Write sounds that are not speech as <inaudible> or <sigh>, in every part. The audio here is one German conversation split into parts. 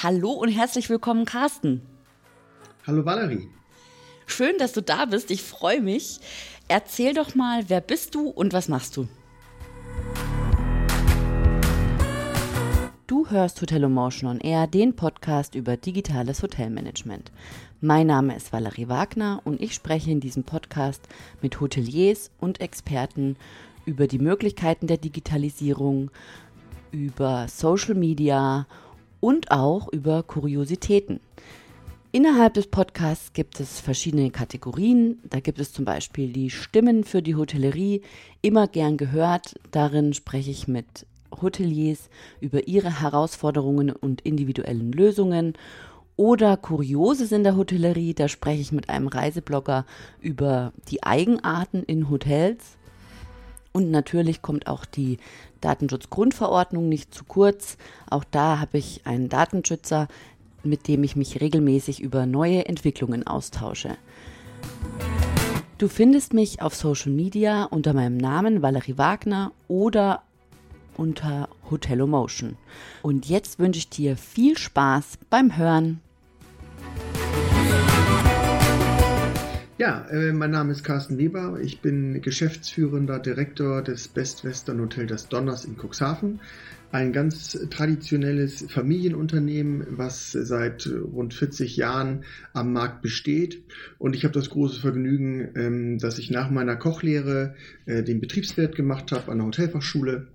Hallo und herzlich willkommen, Carsten. Hallo Valerie. Schön, dass du da bist. Ich freue mich. Erzähl doch mal, wer bist du und was machst du? Du hörst Hotel Motion on Air, den Podcast über digitales Hotelmanagement. Mein Name ist Valerie Wagner und ich spreche in diesem Podcast mit Hoteliers und Experten über die Möglichkeiten der Digitalisierung, über Social Media und auch über Kuriositäten. Innerhalb des Podcasts gibt es verschiedene Kategorien. Da gibt es zum Beispiel die Stimmen für die Hotellerie, immer gern gehört. Darin spreche ich mit Hoteliers über ihre Herausforderungen und individuellen Lösungen. Oder Kurioses in der Hotellerie, da spreche ich mit einem Reiseblogger über die Eigenarten in Hotels. Und natürlich kommt auch die Datenschutzgrundverordnung nicht zu kurz. Auch da habe ich einen Datenschützer, mit dem ich mich regelmäßig über neue Entwicklungen austausche. Du findest mich auf Social Media unter meinem Namen Valerie Wagner oder unter Hotelomotion. Und jetzt wünsche ich dir viel Spaß beim Hören. Ja, äh, mein Name ist Carsten Weber. Ich bin geschäftsführender Direktor des Best Western Hotel des Donners in Cuxhaven. Ein ganz traditionelles Familienunternehmen, was seit rund 40 Jahren am Markt besteht. Und ich habe das große Vergnügen, ähm, dass ich nach meiner Kochlehre äh, den Betriebswirt gemacht habe an der Hotelfachschule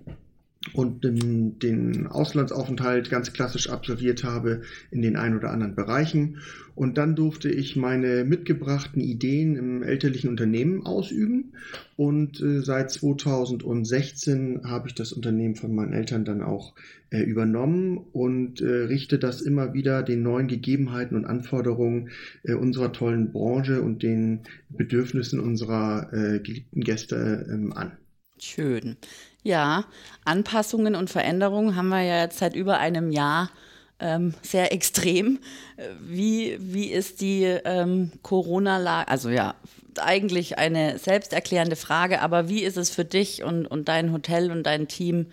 und den, Auslandsaufenthalt ganz klassisch absolviert habe in den ein oder anderen Bereichen. Und dann durfte ich meine mitgebrachten Ideen im elterlichen Unternehmen ausüben. Und äh, seit 2016 habe ich das Unternehmen von meinen Eltern dann auch äh, übernommen und äh, richte das immer wieder den neuen Gegebenheiten und Anforderungen unserer tollen Branche und den Bedürfnissen unserer geliebten Gäste ähm, an. Schön. Ja, Anpassungen und Veränderungen haben wir ja jetzt seit über einem Jahr ähm, sehr extrem. Wie, wie ist die ähm, Corona-Lage? Also ja, eigentlich eine selbsterklärende Frage, aber wie ist es für dich und, und dein Hotel und dein Team?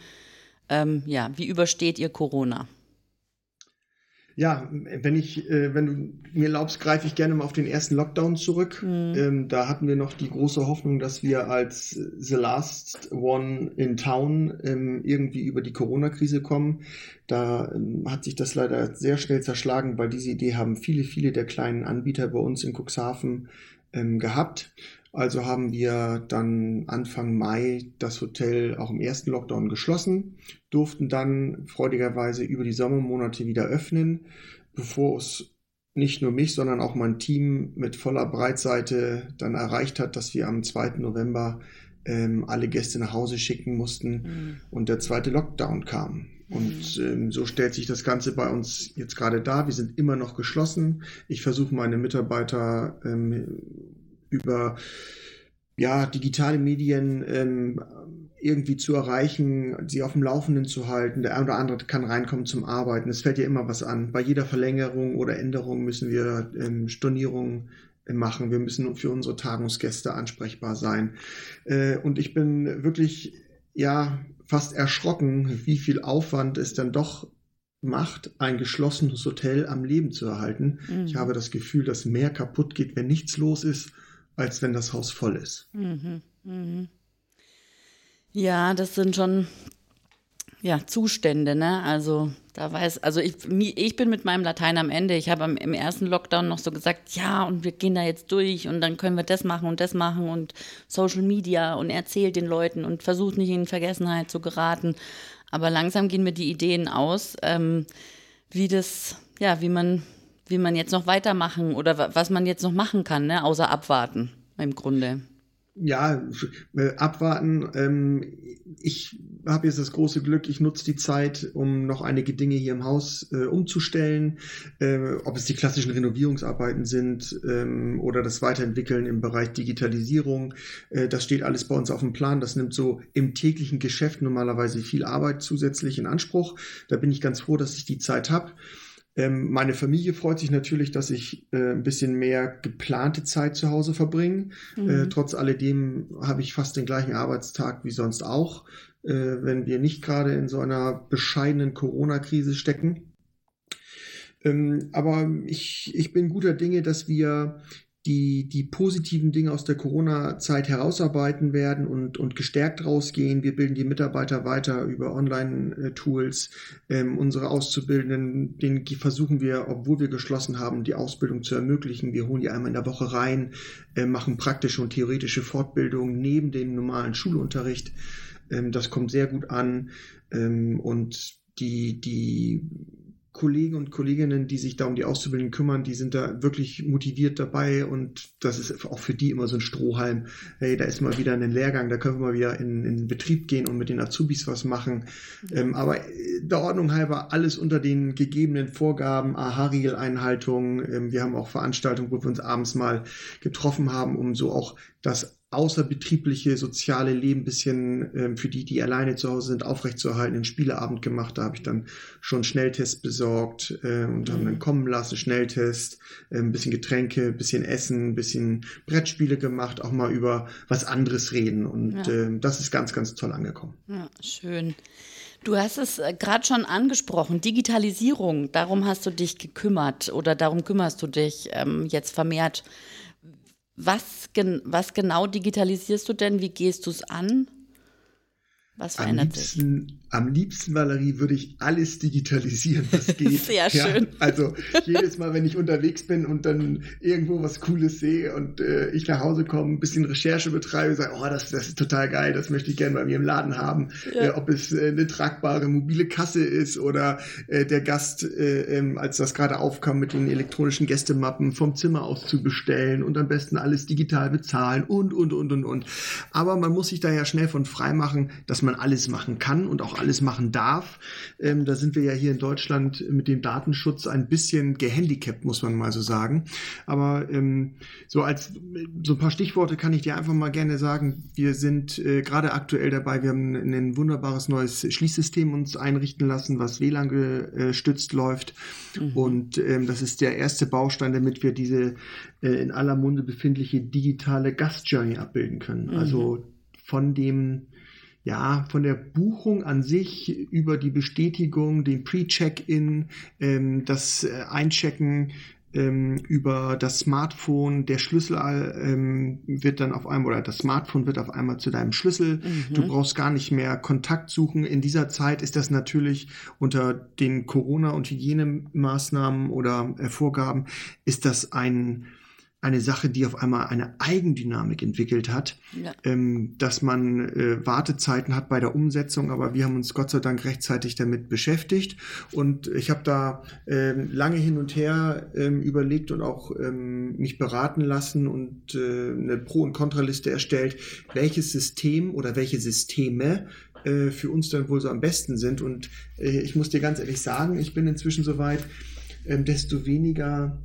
Ähm, ja, wie übersteht ihr Corona? Ja, wenn ich, äh, wenn du mir erlaubst, greife ich gerne mal auf den ersten Lockdown zurück. Mhm. Ähm, da hatten wir noch die große Hoffnung, dass wir als The Last One in Town ähm, irgendwie über die Corona-Krise kommen. Da ähm, hat sich das leider sehr schnell zerschlagen, weil diese Idee haben viele, viele der kleinen Anbieter bei uns in Cuxhaven ähm, gehabt. Also haben wir dann Anfang Mai das Hotel auch im ersten Lockdown geschlossen, durften dann freudigerweise über die Sommermonate wieder öffnen, bevor es nicht nur mich, sondern auch mein Team mit voller Breitseite dann erreicht hat, dass wir am 2. November ähm, alle Gäste nach Hause schicken mussten mhm. und der zweite Lockdown kam. Und mhm. ähm, so stellt sich das Ganze bei uns jetzt gerade dar. Wir sind immer noch geschlossen. Ich versuche meine Mitarbeiter ähm, über ja, digitale Medien ähm, irgendwie zu erreichen, sie auf dem Laufenden zu halten. Der eine oder andere kann reinkommen zum Arbeiten. Es fällt ja immer was an. Bei jeder Verlängerung oder Änderung müssen wir ähm, Stornierungen äh, machen. Wir müssen für unsere Tagungsgäste ansprechbar sein. Äh, und ich bin wirklich, ja, fast erschrocken, wie viel Aufwand es dann doch macht, ein geschlossenes Hotel am Leben zu erhalten. Mhm. Ich habe das Gefühl, dass mehr kaputt geht, wenn nichts los ist als wenn das Haus voll ist. Mhm, mhm. Ja, das sind schon ja, Zustände, ne? Also da weiß, also ich, ich bin mit meinem Latein am Ende. Ich habe im ersten Lockdown noch so gesagt, ja, und wir gehen da jetzt durch und dann können wir das machen und das machen und Social Media und erzählt den Leuten und versucht nicht in Vergessenheit zu geraten. Aber langsam gehen mir die Ideen aus, ähm, wie das, ja, wie man wie man jetzt noch weitermachen oder was man jetzt noch machen kann, ne? außer abwarten im Grunde. Ja, äh, abwarten. Ähm, ich habe jetzt das große Glück, ich nutze die Zeit, um noch einige Dinge hier im Haus äh, umzustellen. Äh, ob es die klassischen Renovierungsarbeiten sind ähm, oder das Weiterentwickeln im Bereich Digitalisierung. Äh, das steht alles bei uns auf dem Plan. Das nimmt so im täglichen Geschäft normalerweise viel Arbeit zusätzlich in Anspruch. Da bin ich ganz froh, dass ich die Zeit habe. Ähm, meine Familie freut sich natürlich, dass ich äh, ein bisschen mehr geplante Zeit zu Hause verbringe. Mhm. Äh, trotz alledem habe ich fast den gleichen Arbeitstag wie sonst auch, äh, wenn wir nicht gerade in so einer bescheidenen Corona-Krise stecken. Ähm, aber ich, ich bin guter Dinge, dass wir die, die positiven Dinge aus der Corona-Zeit herausarbeiten werden und, und gestärkt rausgehen. Wir bilden die Mitarbeiter weiter über Online-Tools. Ähm, unsere Auszubildenden, denen versuchen wir, obwohl wir geschlossen haben, die Ausbildung zu ermöglichen. Wir holen die einmal in der Woche rein, äh, machen praktische und theoretische Fortbildungen neben dem normalen Schulunterricht. Ähm, das kommt sehr gut an. Ähm, und die, die Kollegen und Kolleginnen, die sich da um die Auszubildenden kümmern, die sind da wirklich motiviert dabei und das ist auch für die immer so ein Strohhalm. Hey, da ist mal wieder ein Lehrgang, da können wir mal wieder in, in Betrieb gehen und mit den Azubis was machen. Ja. Ähm, aber äh, der Ordnung halber alles unter den gegebenen Vorgaben, AHA-Regeleinhaltung. Ähm, wir haben auch Veranstaltungen, wo wir uns abends mal getroffen haben, um so auch das außerbetriebliche soziale Leben ein bisschen ähm, für die, die alleine zu Hause sind, aufrechtzuerhalten, einen Spieleabend gemacht. Da habe ich dann schon Schnelltest besorgt äh, und haben dann mhm. kommen lassen, Schnelltest, äh, ein bisschen Getränke, ein bisschen Essen, ein bisschen Brettspiele gemacht, auch mal über was anderes reden. Und ja. äh, das ist ganz, ganz toll angekommen. Ja, schön. Du hast es äh, gerade schon angesprochen, Digitalisierung, darum hast du dich gekümmert oder darum kümmerst du dich ähm, jetzt vermehrt. Was, gen was genau digitalisierst du denn? Wie gehst du es an? Was verändert sich? Am liebsten, Valerie, würde ich alles digitalisieren, was <laughs> geht. Sehr schön. Ja, also jedes Mal, wenn ich unterwegs bin und dann irgendwo was Cooles sehe und äh, ich nach Hause komme, ein bisschen Recherche betreibe, sage, oh, das, das ist total geil, das möchte ich gerne bei mir im Laden haben. Ja. Äh, ob es äh, eine tragbare mobile Kasse ist oder äh, der Gast, äh, ähm, als das gerade aufkam, mit den elektronischen Gästemappen vom Zimmer aus zu bestellen und am besten alles digital bezahlen und, und, und, und, und. Aber man muss sich da ja schnell von frei machen, dass man alles machen kann und auch alles machen darf. Ähm, da sind wir ja hier in Deutschland mit dem Datenschutz ein bisschen gehandicapt, muss man mal so sagen. Aber ähm, so als so ein paar Stichworte kann ich dir einfach mal gerne sagen. Wir sind äh, gerade aktuell dabei. Wir haben ein wunderbares neues Schließsystem uns einrichten lassen, was WLAN gestützt läuft. Mhm. Und ähm, das ist der erste Baustein, damit wir diese äh, in aller Munde befindliche digitale Gastjourney abbilden können. Mhm. Also von dem ja, von der Buchung an sich über die Bestätigung, den Pre-Check-In, ähm, das äh, Einchecken ähm, über das Smartphone, der Schlüssel ähm, wird dann auf einmal oder das Smartphone wird auf einmal zu deinem Schlüssel. Mhm. Du brauchst gar nicht mehr Kontakt suchen. In dieser Zeit ist das natürlich unter den Corona- und Hygienemaßnahmen oder äh, Vorgaben ist das ein eine Sache, die auf einmal eine Eigendynamik entwickelt hat, ja. ähm, dass man äh, Wartezeiten hat bei der Umsetzung, aber wir haben uns Gott sei Dank rechtzeitig damit beschäftigt und ich habe da äh, lange hin und her äh, überlegt und auch ähm, mich beraten lassen und äh, eine Pro- und Kontraliste erstellt, welches System oder welche Systeme äh, für uns dann wohl so am besten sind und äh, ich muss dir ganz ehrlich sagen, ich bin inzwischen soweit, ähm, desto weniger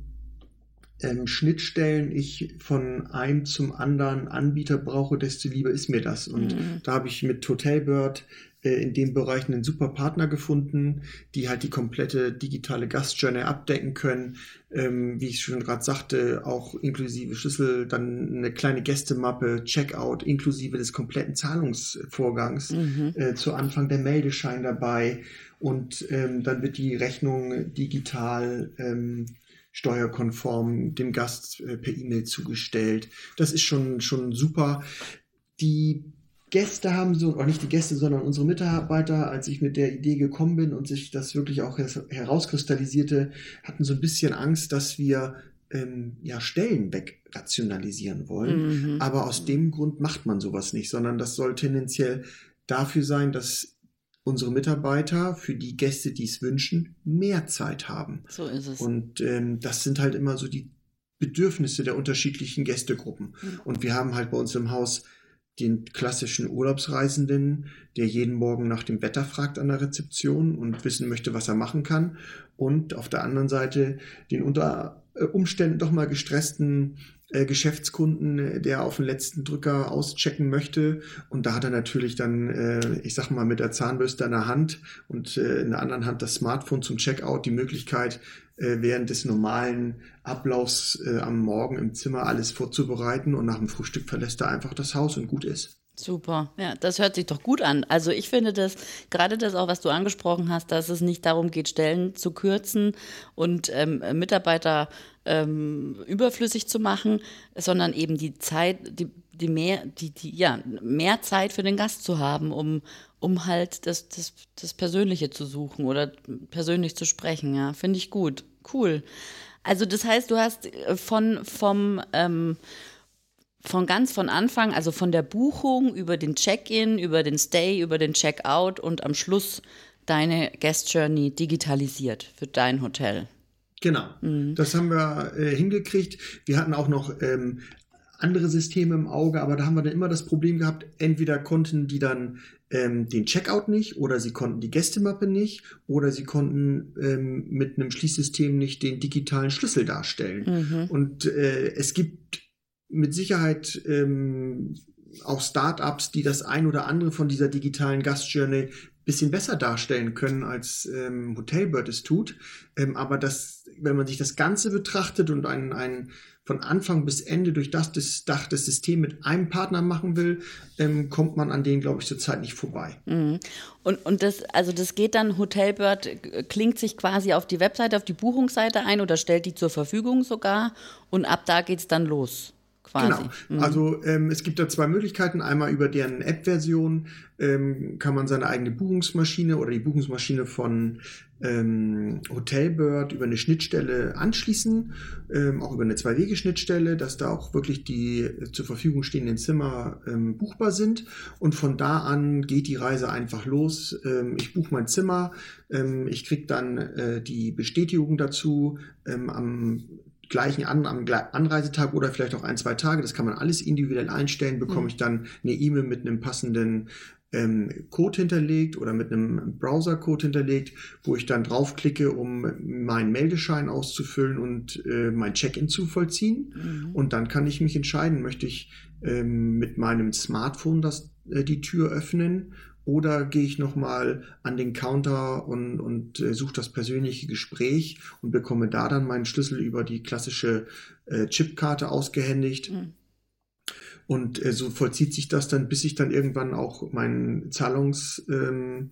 ähm, Schnittstellen ich von einem zum anderen Anbieter brauche, desto lieber ist mir das. Und mhm. da habe ich mit Hotelbird äh, in dem Bereich einen super Partner gefunden, die halt die komplette digitale Gastjourney abdecken können. Ähm, wie ich schon gerade sagte, auch inklusive Schlüssel, dann eine kleine Gästemappe, Checkout, inklusive des kompletten Zahlungsvorgangs, mhm. äh, zu Anfang der Meldeschein dabei. Und ähm, dann wird die Rechnung digital ähm, steuerkonform dem Gast äh, per E-Mail zugestellt. Das ist schon, schon super. Die Gäste haben so, auch nicht die Gäste, sondern unsere Mitarbeiter, als ich mit der Idee gekommen bin und sich das wirklich auch herauskristallisierte, hatten so ein bisschen Angst, dass wir ähm, ja, Stellen wegrationalisieren wollen. Mhm. Aber aus dem Grund macht man sowas nicht, sondern das soll tendenziell dafür sein, dass unsere Mitarbeiter für die Gäste, die es wünschen, mehr Zeit haben. So ist es. Und ähm, das sind halt immer so die Bedürfnisse der unterschiedlichen Gästegruppen. Mhm. Und wir haben halt bei uns im Haus den klassischen Urlaubsreisenden, der jeden Morgen nach dem Wetter fragt an der Rezeption und wissen möchte, was er machen kann. Und auf der anderen Seite den unter äh, Umständen doch mal gestressten äh, Geschäftskunden, äh, der auf den letzten Drücker auschecken möchte. Und da hat er natürlich dann, äh, ich sag mal, mit der Zahnbürste in der Hand und äh, in der anderen Hand das Smartphone zum Checkout die Möglichkeit, äh, während des normalen Ablaufs äh, am Morgen im Zimmer alles vorzubereiten und nach dem Frühstück verlässt er einfach das Haus und gut ist. Super, ja, das hört sich doch gut an. Also ich finde das, gerade das auch, was du angesprochen hast, dass es nicht darum geht, Stellen zu kürzen und ähm, Mitarbeiter ähm, überflüssig zu machen, sondern eben die Zeit, die, die mehr, die, die, ja, mehr Zeit für den Gast zu haben, um, um halt das, das, das Persönliche zu suchen oder persönlich zu sprechen. Ja, finde ich gut. Cool. Also das heißt, du hast äh, von, vom, ähm, von ganz von Anfang, also von der Buchung über den Check-in, über den Stay, über den Check-out und am Schluss deine Guest Journey digitalisiert für dein Hotel. Genau, mhm. das haben wir äh, hingekriegt. Wir hatten auch noch ähm, andere Systeme im Auge, aber da haben wir dann immer das Problem gehabt, entweder konnten die dann ähm, den Checkout nicht oder sie konnten die Gästemappe nicht oder sie konnten ähm, mit einem Schließsystem nicht den digitalen Schlüssel darstellen. Mhm. Und äh, es gibt mit Sicherheit ähm, auch Startups, die das ein oder andere von dieser digitalen Gastjourney bisschen besser darstellen können, als ähm, Hotelbird es tut. Ähm, aber das, wenn man sich das Ganze betrachtet und ein, ein von Anfang bis Ende durch das, das Dach das System mit einem Partner machen will, ähm, kommt man an denen, glaube ich, zurzeit nicht vorbei. Mhm. Und, und das, also das geht dann, Hotelbird äh, klingt sich quasi auf die Webseite, auf die Buchungsseite ein oder stellt die zur Verfügung sogar und ab da geht es dann los quasi. Genau. Mhm. Also ähm, es gibt da zwei Möglichkeiten. Einmal über deren App-Version ähm, kann man seine eigene Buchungsmaschine oder die Buchungsmaschine von ähm, Hotelbird über eine Schnittstelle anschließen, ähm, auch über eine Zwei-Wege-Schnittstelle, dass da auch wirklich die zur Verfügung stehenden Zimmer ähm, buchbar sind. Und von da an geht die Reise einfach los. Ähm, ich buche mein Zimmer, ähm, ich kriege dann äh, die Bestätigung dazu ähm, am gleichen an, am Anreisetag oder vielleicht auch ein, zwei Tage, das kann man alles individuell einstellen, bekomme mhm. ich dann eine E-Mail mit einem passenden ähm, Code hinterlegt oder mit einem Browser-Code hinterlegt, wo ich dann draufklicke, um meinen Meldeschein auszufüllen und äh, mein Check-in zu vollziehen. Mhm. Und dann kann ich mich entscheiden, möchte ich ähm, mit meinem Smartphone das, äh, die Tür öffnen oder gehe ich nochmal an den Counter und, und äh, suche das persönliche Gespräch und bekomme da dann meinen Schlüssel über die klassische äh, Chipkarte ausgehändigt. Mhm. Und äh, so vollzieht sich das dann, bis ich dann irgendwann auch meinen Zahlungs... Ähm,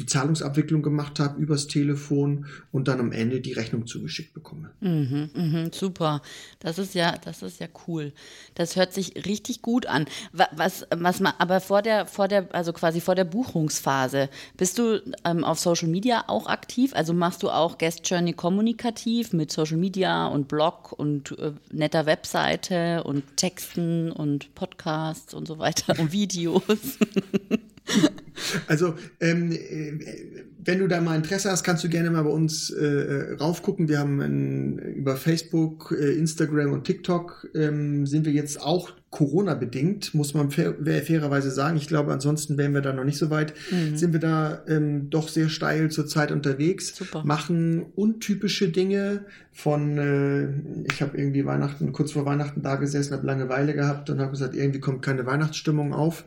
die Zahlungsabwicklung gemacht habe übers Telefon und dann am Ende die Rechnung zugeschickt bekomme. Mhm, mhm, super. Das ist ja, das ist ja cool. Das hört sich richtig gut an. Was, was man, aber vor der, vor der, also quasi vor der Buchungsphase, bist du ähm, auf Social Media auch aktiv? Also machst du auch Guest Journey kommunikativ mit Social Media und Blog und äh, netter Webseite und Texten und Podcasts und so weiter und Videos? <laughs> Also, ähm, äh, wenn du da mal Interesse hast, kannst du gerne mal bei uns äh, äh raufgucken. Wir haben ein, über Facebook, äh, Instagram und TikTok ähm, sind wir jetzt auch Corona-bedingt, muss man fair, fairerweise sagen. Ich glaube, ansonsten wären wir da noch nicht so weit. Mhm. Sind wir da ähm, doch sehr steil zurzeit unterwegs, Super. machen untypische Dinge von, äh, ich habe irgendwie Weihnachten, kurz vor Weihnachten da gesessen, habe Langeweile gehabt und habe gesagt, irgendwie kommt keine Weihnachtsstimmung auf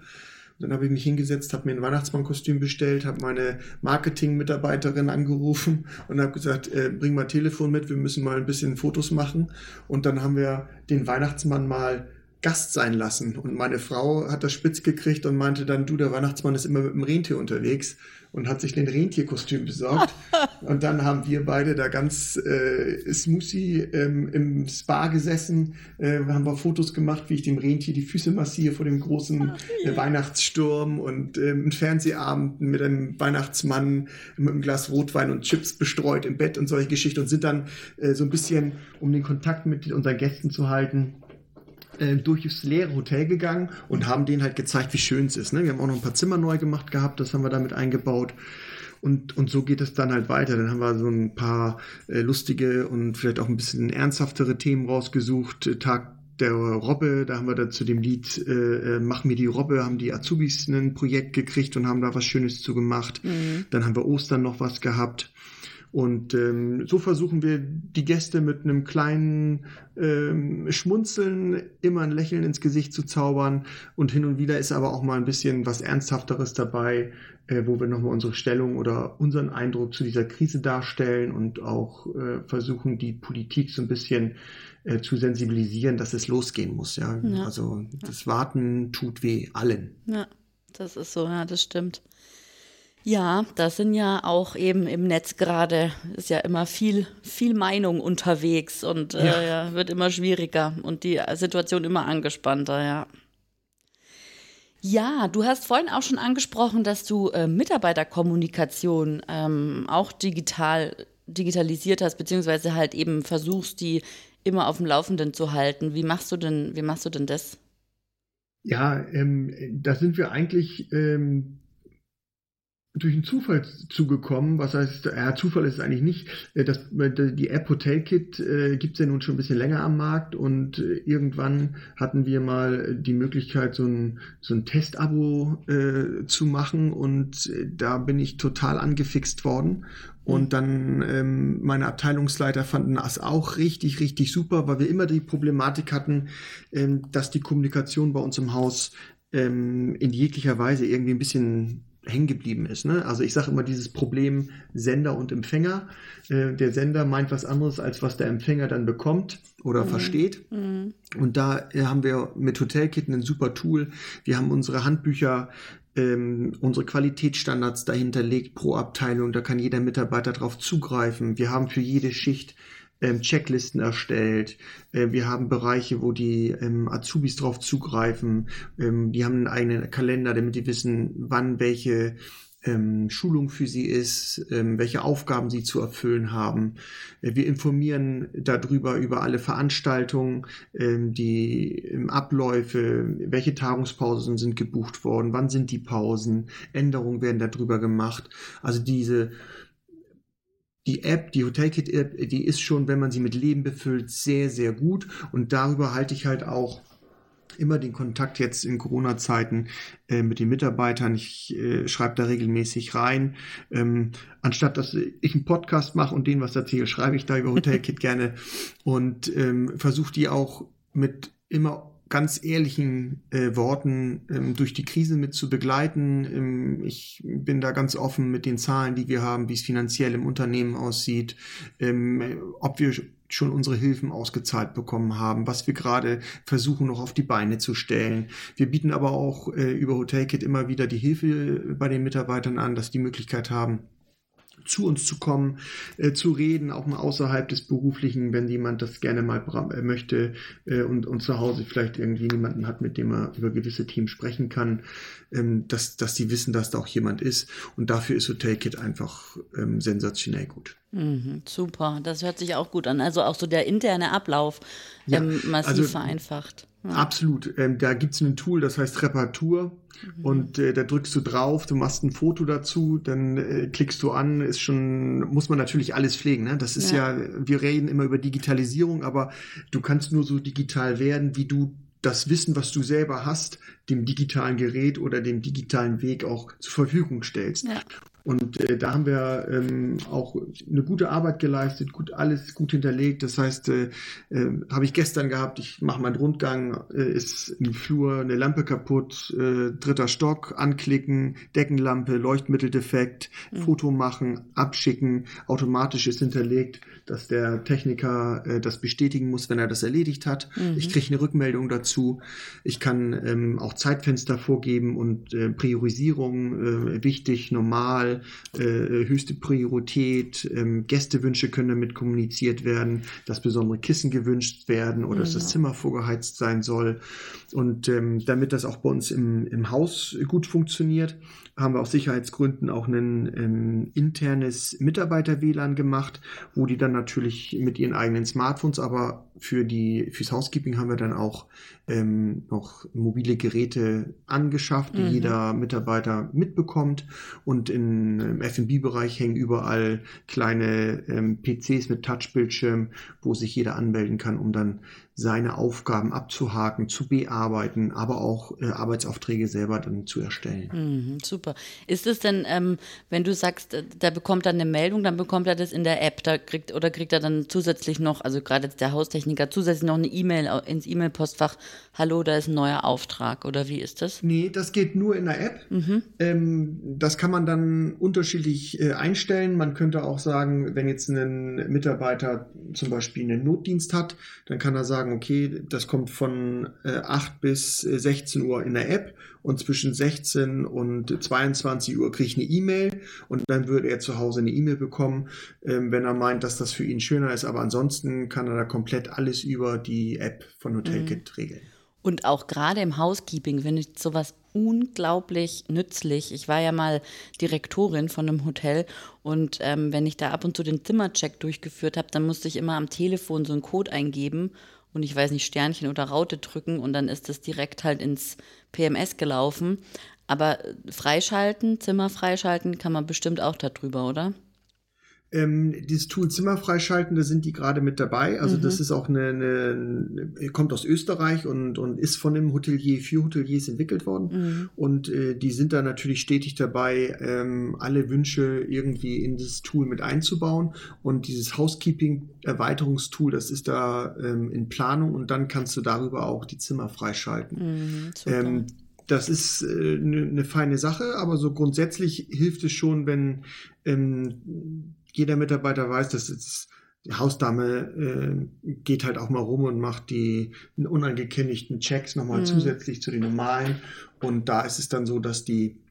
dann habe ich mich hingesetzt, habe mir ein Weihnachtsmannkostüm bestellt, habe meine Marketing-Mitarbeiterin angerufen und habe gesagt, äh, bring mal Telefon mit, wir müssen mal ein bisschen Fotos machen. Und dann haben wir den Weihnachtsmann mal Gast sein lassen. Und meine Frau hat das spitz gekriegt und meinte dann, du, der Weihnachtsmann ist immer mit dem Rentier unterwegs und hat sich ein Rentierkostüm besorgt. <laughs> und dann haben wir beide da ganz äh, smoothie ähm, im Spa gesessen, äh, haben wir Fotos gemacht, wie ich dem Rentier die Füße massiere vor dem großen äh, Weihnachtssturm und äh, einen Fernsehabend mit einem Weihnachtsmann mit einem Glas Rotwein und Chips bestreut im Bett und solche Geschichten und sind dann äh, so ein bisschen, um den Kontakt mit unseren Gästen zu halten, äh, durchs leere Hotel gegangen und haben denen halt gezeigt, wie schön es ist. Ne? Wir haben auch noch ein paar Zimmer neu gemacht gehabt, das haben wir damit eingebaut. Und, und so geht es dann halt weiter. Dann haben wir so ein paar äh, lustige und vielleicht auch ein bisschen ernsthaftere Themen rausgesucht. Tag der Robbe, da haben wir da zu dem Lied äh, äh, Mach mir die Robbe, haben die Azubis ein Projekt gekriegt und haben da was Schönes zu gemacht. Mhm. Dann haben wir Ostern noch was gehabt. Und ähm, so versuchen wir die Gäste mit einem kleinen ähm, Schmunzeln immer ein Lächeln ins Gesicht zu zaubern. Und hin und wieder ist aber auch mal ein bisschen was Ernsthafteres dabei, äh, wo wir nochmal unsere Stellung oder unseren Eindruck zu dieser Krise darstellen und auch äh, versuchen, die Politik so ein bisschen äh, zu sensibilisieren, dass es losgehen muss. Ja? ja. Also das Warten tut weh allen. Ja, das ist so, ja, das stimmt. Ja, da sind ja auch eben im Netz gerade, ist ja immer viel, viel Meinung unterwegs und äh, ja. Wird immer schwieriger und die Situation immer angespannter, ja. Ja, du hast vorhin auch schon angesprochen, dass du äh, Mitarbeiterkommunikation ähm, auch digital digitalisiert hast, beziehungsweise halt eben versuchst, die immer auf dem Laufenden zu halten. Wie machst du denn, wie machst du denn das? Ja, ähm, da sind wir eigentlich ähm, durch einen Zufall zugekommen. Was heißt, ja, Zufall ist es eigentlich nicht. Äh, das, äh, die App Hotel Kit äh, gibt es ja nun schon ein bisschen länger am Markt und äh, irgendwann hatten wir mal die Möglichkeit, so ein, so ein Testabo äh, zu machen und äh, da bin ich total angefixt worden. Und mhm. dann ähm, meine Abteilungsleiter fanden das auch richtig, richtig super, weil wir immer die Problematik hatten, ähm, dass die Kommunikation bei uns im Haus ähm, in jeglicher Weise irgendwie ein bisschen hängen geblieben ist. Ne? Also ich sage immer dieses Problem Sender und Empfänger. Äh, der Sender meint was anderes, als was der Empfänger dann bekommt oder mhm. versteht. Mhm. Und da äh, haben wir mit Hotelkitten ein super Tool. Wir haben unsere Handbücher, ähm, unsere Qualitätsstandards dahinterlegt pro Abteilung. Da kann jeder Mitarbeiter drauf zugreifen. Wir haben für jede Schicht Checklisten erstellt. Äh, wir haben Bereiche, wo die ähm, Azubis drauf zugreifen. Ähm, die haben einen eigenen Kalender, damit die wissen, wann welche ähm, Schulung für sie ist, ähm, welche Aufgaben sie zu erfüllen haben. Äh, wir informieren darüber über alle Veranstaltungen, ähm, die ähm, Abläufe, welche Tagungspausen sind gebucht worden, wann sind die Pausen, Änderungen werden darüber gemacht. Also diese die App, die Hotelkit-App, die ist schon, wenn man sie mit Leben befüllt, sehr, sehr gut. Und darüber halte ich halt auch immer den Kontakt jetzt in Corona-Zeiten äh, mit den Mitarbeitern. Ich äh, schreibe da regelmäßig rein. Ähm, anstatt dass ich einen Podcast mache und denen was erzähle, schreibe ich da über Hotelkit <laughs> gerne und ähm, versuche die auch mit immer ganz ehrlichen äh, Worten ähm, durch die Krise mit zu begleiten. Ähm, ich bin da ganz offen mit den Zahlen, die wir haben, wie es finanziell im Unternehmen aussieht, ähm, ob wir schon unsere Hilfen ausgezahlt bekommen haben, was wir gerade versuchen noch auf die Beine zu stellen. Wir bieten aber auch äh, über Hotelkit immer wieder die Hilfe bei den Mitarbeitern an, dass die Möglichkeit haben, zu uns zu kommen, äh, zu reden, auch mal außerhalb des Beruflichen, wenn jemand das gerne mal äh, möchte äh, und, und zu Hause vielleicht irgendwie jemanden hat, mit dem er über gewisse Themen sprechen kann, ähm, dass, dass die wissen, dass da auch jemand ist. Und dafür ist Hotel Kit einfach ähm, sensationell gut. Mhm, super, das hört sich auch gut an. Also auch so der interne Ablauf ja, ähm, massiv also, vereinfacht. Ja. Absolut. Ähm, da gibt's ein Tool, das heißt Reparatur. Mhm. Und äh, da drückst du drauf, du machst ein Foto dazu, dann äh, klickst du an, ist schon, muss man natürlich alles pflegen. Ne? Das ist ja. ja, wir reden immer über Digitalisierung, aber du kannst nur so digital werden, wie du das Wissen, was du selber hast, dem digitalen Gerät oder dem digitalen Weg auch zur Verfügung stellst. Ja. Und äh, da haben wir ähm, auch eine gute Arbeit geleistet, gut alles gut hinterlegt. Das heißt, äh, äh, habe ich gestern gehabt, ich mache meinen Rundgang, äh, ist im Flur eine Lampe kaputt, äh, dritter Stock, anklicken, Deckenlampe, Leuchtmitteldefekt, mhm. Foto machen, abschicken, automatisch ist hinterlegt, dass der Techniker äh, das bestätigen muss, wenn er das erledigt hat. Mhm. Ich kriege eine Rückmeldung dazu. Ich kann ähm, auch Zeitfenster vorgeben und äh, Priorisierung, äh, wichtig, normal, äh, höchste Priorität, ähm, Gästewünsche können damit kommuniziert werden, dass besondere Kissen gewünscht werden oder ja. dass das Zimmer vorgeheizt sein soll. Und ähm, damit das auch bei uns im, im Haus gut funktioniert, haben wir aus Sicherheitsgründen auch ein ähm, internes Mitarbeiter-WLAN gemacht, wo die dann natürlich mit ihren eigenen Smartphones, aber für die fürs Housekeeping haben wir dann auch ähm, noch mobile Geräte angeschafft, die mhm. jeder Mitarbeiter mitbekommt. Und in, im F&B-Bereich hängen überall kleine ähm, PCs mit Touchbildschirm, wo sich jeder anmelden kann, um dann seine Aufgaben abzuhaken, zu bearbeiten, aber auch äh, Arbeitsaufträge selber dann zu erstellen. Mhm, super. Ist es denn, ähm, wenn du sagst, äh, da bekommt er eine Meldung, dann bekommt er das in der App, da kriegt oder kriegt er dann zusätzlich noch, also gerade jetzt der Haustechniker, zusätzlich noch eine E-Mail ins E-Mail-Postfach, hallo, da ist ein neuer Auftrag oder wie ist das? Nee, das geht nur in der App. Mhm. Ähm, das kann man dann unterschiedlich äh, einstellen. Man könnte auch sagen, wenn jetzt ein Mitarbeiter zum Beispiel einen Notdienst hat, dann kann er sagen, sagen, okay, das kommt von äh, 8 bis 16 äh, Uhr in der App und zwischen 16 und 22 Uhr kriege ich eine E-Mail und dann würde er zu Hause eine E-Mail bekommen, ähm, wenn er meint, dass das für ihn schöner ist. Aber ansonsten kann er da komplett alles über die App von HotelKit mhm. regeln. Und auch gerade im Housekeeping finde ich sowas unglaublich nützlich. Ich war ja mal Direktorin von einem Hotel und ähm, wenn ich da ab und zu den Zimmercheck durchgeführt habe, dann musste ich immer am Telefon so einen Code eingeben und ich weiß nicht, Sternchen oder Raute drücken und dann ist das direkt halt ins PMS gelaufen. Aber freischalten, Zimmer freischalten kann man bestimmt auch darüber, oder? Ähm, dieses Tool Zimmer freischalten, da sind die gerade mit dabei. Also mhm. das ist auch eine, eine, kommt aus Österreich und, und ist von einem Hotelier für Hoteliers entwickelt worden. Mhm. Und äh, die sind da natürlich stetig dabei, ähm, alle Wünsche irgendwie in das Tool mit einzubauen. Und dieses Housekeeping-Erweiterungstool, das ist da ähm, in Planung und dann kannst du darüber auch die Zimmer freischalten. Mhm, ähm, das ist eine äh, ne, ne feine Sache, aber so grundsätzlich hilft es schon, wenn ähm, jeder Mitarbeiter weiß, dass es die Hausdame äh, geht halt auch mal rum und macht die unangekündigten Checks nochmal mhm. zusätzlich zu den normalen. Und da ist es dann so, dass die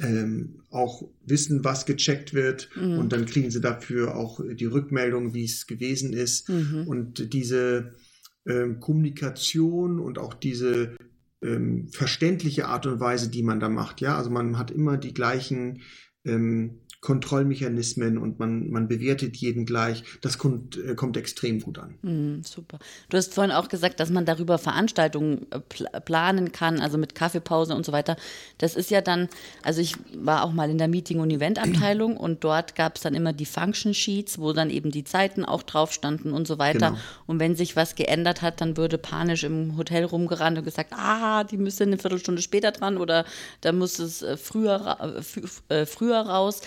ähm, auch wissen, was gecheckt wird mhm. und dann kriegen sie dafür auch die Rückmeldung, wie es gewesen ist. Mhm. Und diese ähm, Kommunikation und auch diese ähm, verständliche Art und Weise, die man da macht. Ja, also man hat immer die gleichen ähm, Kontrollmechanismen und man, man bewertet jeden gleich. Das kommt, äh, kommt extrem gut an. Mm, super. Du hast vorhin auch gesagt, dass man darüber Veranstaltungen äh, pl planen kann, also mit Kaffeepause und so weiter. Das ist ja dann, also ich war auch mal in der Meeting- und Eventabteilung und dort gab es dann immer die Function Sheets, wo dann eben die Zeiten auch drauf standen und so weiter. Genau. Und wenn sich was geändert hat, dann würde panisch im Hotel rumgerannt und gesagt, ah, die müsste eine Viertelstunde später dran oder da muss es äh, früher, früher raus.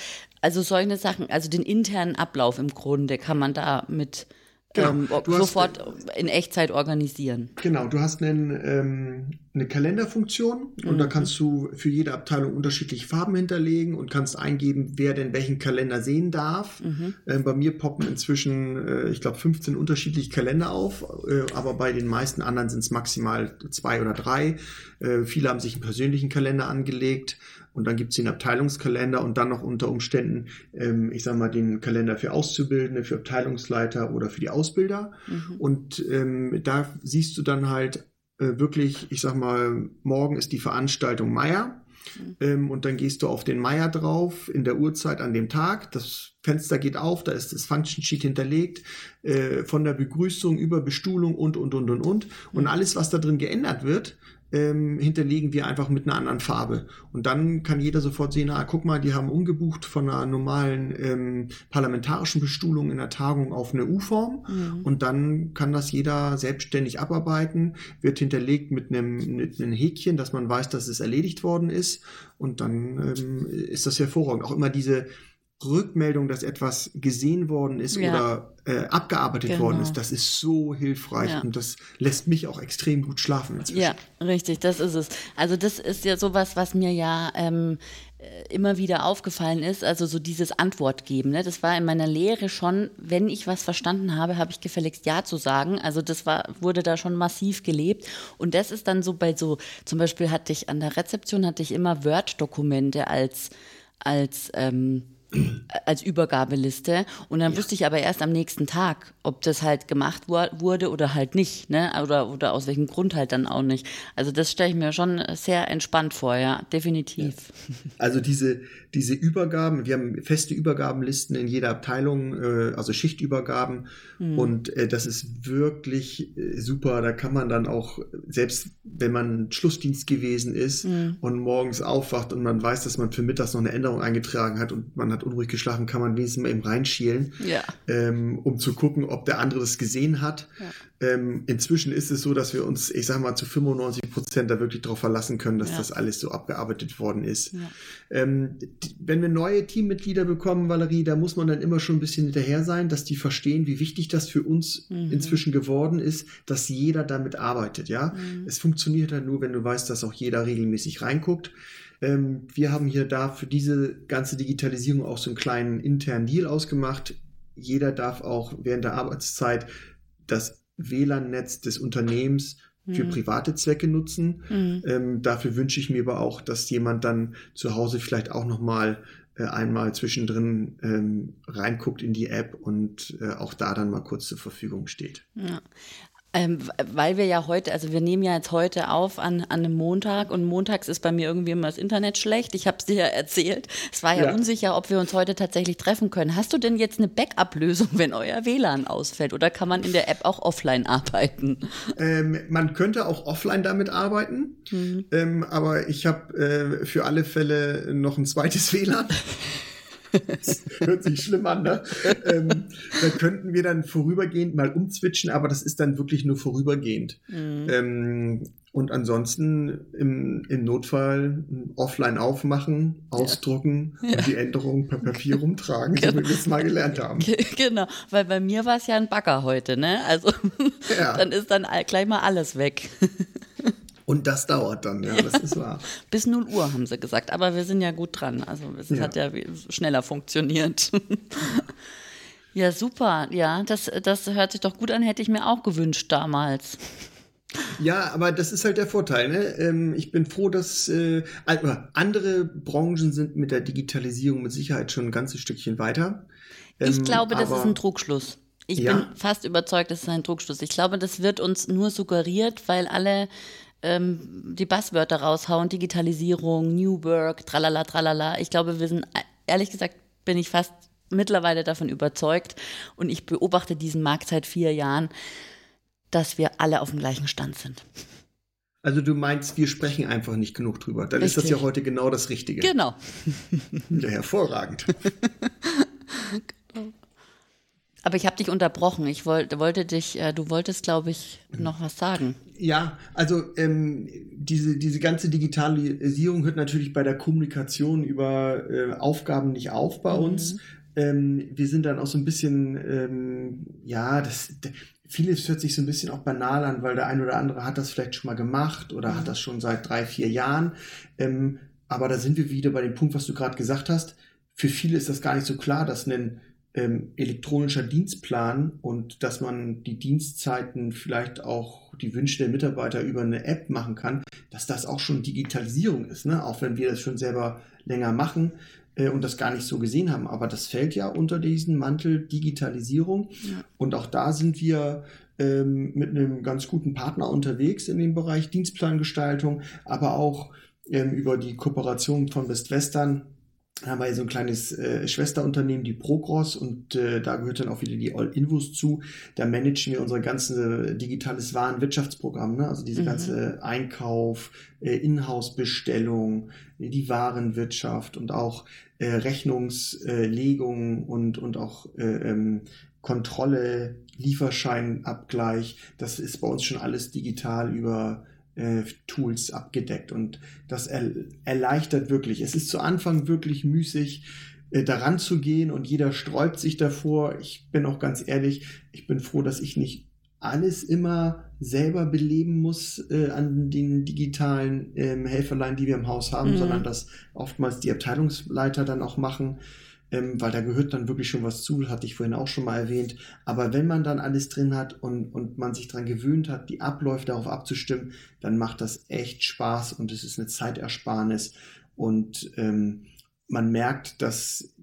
Also solche Sachen, also den internen Ablauf im Grunde kann man da mit genau. ähm, sofort hast, in Echtzeit organisieren. Genau, du hast einen, ähm, eine Kalenderfunktion und mhm. da kannst du für jede Abteilung unterschiedliche Farben hinterlegen und kannst eingeben, wer denn welchen Kalender sehen darf. Mhm. Ähm, bei mir poppen inzwischen, äh, ich glaube, 15 unterschiedliche Kalender auf, äh, aber bei den meisten anderen sind es maximal zwei oder drei. Äh, viele haben sich einen persönlichen Kalender angelegt und dann gibt's den Abteilungskalender und dann noch unter Umständen, ähm, ich sage mal, den Kalender für Auszubildende, für Abteilungsleiter oder für die Ausbilder. Mhm. Und ähm, da siehst du dann halt äh, wirklich, ich sag mal, morgen ist die Veranstaltung Meier. Mhm. Ähm, und dann gehst du auf den Meier drauf in der Uhrzeit an dem Tag. Das Fenster geht auf, da ist das Function Sheet hinterlegt, äh, von der Begrüßung über Bestuhlung und, und, und, und, und. Und mhm. alles, was da drin geändert wird, ähm, hinterlegen wir einfach mit einer anderen Farbe. Und dann kann jeder sofort sehen, ah, guck mal, die haben umgebucht von einer normalen ähm, parlamentarischen Bestuhlung in der Tagung auf eine U-Form. Mhm. Und dann kann das jeder selbstständig abarbeiten, wird hinterlegt mit einem, mit einem Häkchen, dass man weiß, dass es erledigt worden ist. Und dann ähm, ist das hervorragend. Auch immer diese Rückmeldung, dass etwas gesehen worden ist ja. oder äh, abgearbeitet genau. worden ist, das ist so hilfreich ja. und das lässt mich auch extrem gut schlafen. Inzwischen. Ja, richtig, das ist es. Also das ist ja sowas, was mir ja ähm, äh, immer wieder aufgefallen ist, also so dieses Antwort geben. Ne? Das war in meiner Lehre schon, wenn ich was verstanden habe, habe ich gefälligst Ja zu sagen. Also das war, wurde da schon massiv gelebt. Und das ist dann so bei so, zum Beispiel hatte ich an der Rezeption hatte ich immer Word-Dokumente als, als ähm, als Übergabeliste. Und dann ja. wusste ich aber erst am nächsten Tag, ob das halt gemacht wurde oder halt nicht, ne? Oder, oder aus welchem Grund halt dann auch nicht. Also das stelle ich mir schon sehr entspannt vor, ja, definitiv. Ja. Also diese, diese Übergaben, wir haben feste Übergabenlisten in jeder Abteilung, äh, also Schichtübergaben. Mhm. Und äh, das ist wirklich äh, super. Da kann man dann auch, selbst wenn man Schlussdienst gewesen ist mhm. und morgens aufwacht und man weiß, dass man für mittags noch eine Änderung eingetragen hat und man hat Nacht unruhig geschlafen, kann man wenigstens mal eben reinschielen, ja. ähm, um zu gucken, ob der andere das gesehen hat. Ja. Ähm, inzwischen ist es so, dass wir uns, ich sag mal, zu 95 Prozent da wirklich darauf verlassen können, dass ja. das alles so abgearbeitet worden ist. Ähm, wenn wir neue Teammitglieder bekommen, Valerie, da muss man dann immer schon ein bisschen hinterher sein, dass die verstehen, wie wichtig das für uns mhm. inzwischen geworden ist, dass jeder damit arbeitet. Ja, mhm. es funktioniert halt nur, wenn du weißt, dass auch jeder regelmäßig reinguckt. Ähm, wir haben hier da für diese ganze Digitalisierung auch so einen kleinen internen Deal ausgemacht. Jeder darf auch während der Arbeitszeit das WLAN-Netz des Unternehmens für mhm. private Zwecke nutzen. Mhm. Ähm, dafür wünsche ich mir aber auch, dass jemand dann zu Hause vielleicht auch noch mal äh, einmal zwischendrin ähm, reinguckt in die App und äh, auch da dann mal kurz zur Verfügung steht. Ja. Ähm, weil wir ja heute, also wir nehmen ja jetzt heute auf an, an einem Montag und montags ist bei mir irgendwie immer das Internet schlecht. Ich habe es dir ja erzählt. Es war ja, ja, unsicher, ob wir uns heute tatsächlich treffen können. Hast du denn jetzt eine Backup-Lösung, wenn euer WLAN ausfällt? Oder kann man in der App auch offline arbeiten? Ähm, man könnte auch offline damit arbeiten, mhm. ähm, aber ich habe äh, für alle Fälle noch ein zweites WLAN. <laughs> das <laughs> hört sich schlimm an, ne? ähm, da könnten wir dann vorübergehend mal umzwitschen, aber das ist dann wirklich nur vorübergehend. Mhm. Ähm, und ansonsten im, im Notfall offline aufmachen, ausdrucken ja. und die Änderungen per Papier rumtragen, genau. so wie wir es mal gelernt haben. Genau, weil bei mir war es ja ein Bagger heute, ne? Also ja. <laughs> dann ist dann gleich mal alles weg. Und das dauert dann, ja, das ist wahr. <laughs> Bis 0 Uhr haben sie gesagt, aber wir sind ja gut dran. Also es ja. hat ja schneller funktioniert. <laughs> ja, super. Ja, das, das hört sich doch gut an, hätte ich mir auch gewünscht damals. Ja, aber das ist halt der Vorteil. Ne? Ähm, ich bin froh, dass äh, andere Branchen sind mit der Digitalisierung mit Sicherheit schon ein ganzes Stückchen weiter. ich ähm, glaube, das ist ein Trugschluss. Ich ja? bin fast überzeugt, das ist ein Trugschluss. Ich glaube, das wird uns nur suggeriert, weil alle ähm, die Basswörter raushauen, Digitalisierung, New Work, tralala, tralala. Ich glaube, wir sind, ehrlich gesagt, bin ich fast mittlerweile davon überzeugt und ich beobachte diesen Markt seit vier Jahren, dass wir alle auf dem gleichen Stand sind. Also du meinst, wir sprechen einfach nicht genug drüber. Dann Richtig. ist das ja heute genau das Richtige. Genau. Ja, hervorragend. <laughs> Aber ich habe dich unterbrochen. Ich wollte, wollte dich, äh, du wolltest, glaube ich, noch was sagen. Ja, also ähm, diese, diese ganze Digitalisierung hört natürlich bei der Kommunikation über äh, Aufgaben nicht auf bei mhm. uns. Ähm, wir sind dann auch so ein bisschen, ähm, ja, das, vieles hört sich so ein bisschen auch banal an, weil der ein oder andere hat das vielleicht schon mal gemacht oder mhm. hat das schon seit drei, vier Jahren. Ähm, aber da sind wir wieder bei dem Punkt, was du gerade gesagt hast. Für viele ist das gar nicht so klar, dass ein ähm, elektronischer Dienstplan und dass man die Dienstzeiten vielleicht auch die Wünsche der Mitarbeiter über eine App machen kann, dass das auch schon Digitalisierung ist, ne? auch wenn wir das schon selber länger machen äh, und das gar nicht so gesehen haben. Aber das fällt ja unter diesen Mantel Digitalisierung ja. und auch da sind wir ähm, mit einem ganz guten Partner unterwegs in dem Bereich Dienstplangestaltung, aber auch ähm, über die Kooperation von Westwestern haben wir hier so ein kleines äh, Schwesterunternehmen, die Progros, und äh, da gehört dann auch wieder die All-Invos zu. Da managen wir unser ganzes digitales Warenwirtschaftsprogramm, ne? also diese mhm. ganze Einkauf, äh, Inhouse-Bestellung, die Warenwirtschaft und auch äh, Rechnungslegung und, und auch äh, ähm, Kontrolle, Lieferscheinabgleich. Das ist bei uns schon alles digital über äh, Tools abgedeckt und das er, erleichtert wirklich. Es ist zu Anfang wirklich müßig, äh, daran zu gehen und jeder sträubt sich davor. Ich bin auch ganz ehrlich, ich bin froh, dass ich nicht alles immer selber beleben muss äh, an den digitalen ähm, Helferlein, die wir im Haus haben, mhm. sondern dass oftmals die Abteilungsleiter dann auch machen ähm, weil da gehört dann wirklich schon was zu, hatte ich vorhin auch schon mal erwähnt. Aber wenn man dann alles drin hat und, und man sich daran gewöhnt hat, die Abläufe darauf abzustimmen, dann macht das echt Spaß und es ist eine Zeitersparnis. Und ähm, man merkt, dass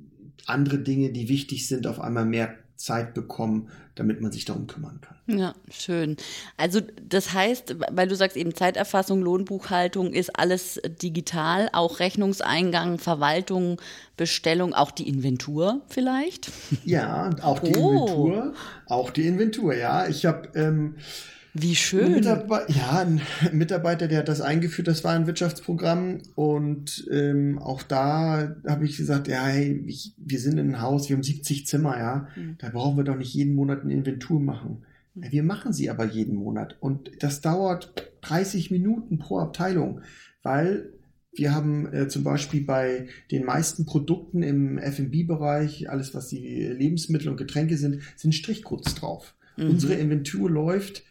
andere Dinge, die wichtig sind, auf einmal mehr Zeit bekommen, damit man sich darum kümmern kann. Ja, schön. Also das heißt, weil du sagst eben Zeiterfassung, Lohnbuchhaltung ist alles digital, auch Rechnungseingang, Verwaltung, Bestellung, auch die Inventur vielleicht? Ja, auch die oh. Inventur, auch die Inventur, ja. Ich habe ähm, Wie schön. Mitarbeiter, ja, ein Mitarbeiter, der hat das eingeführt, das war ein Wirtschaftsprogramm. Und ähm, auch da habe ich gesagt, ja, hey, ich, wir sind in einem Haus, wir haben 70 Zimmer, ja. Mhm. Da brauchen wir doch nicht jeden Monat eine Inventur machen. Mhm. Wir machen sie aber jeden Monat. Und das dauert 30 Minuten pro Abteilung, weil wir haben äh, zum Beispiel bei den meisten Produkten im F&B-Bereich, alles was die Lebensmittel und Getränke sind, sind Strichcodes drauf. Mhm. Unsere Inventur läuft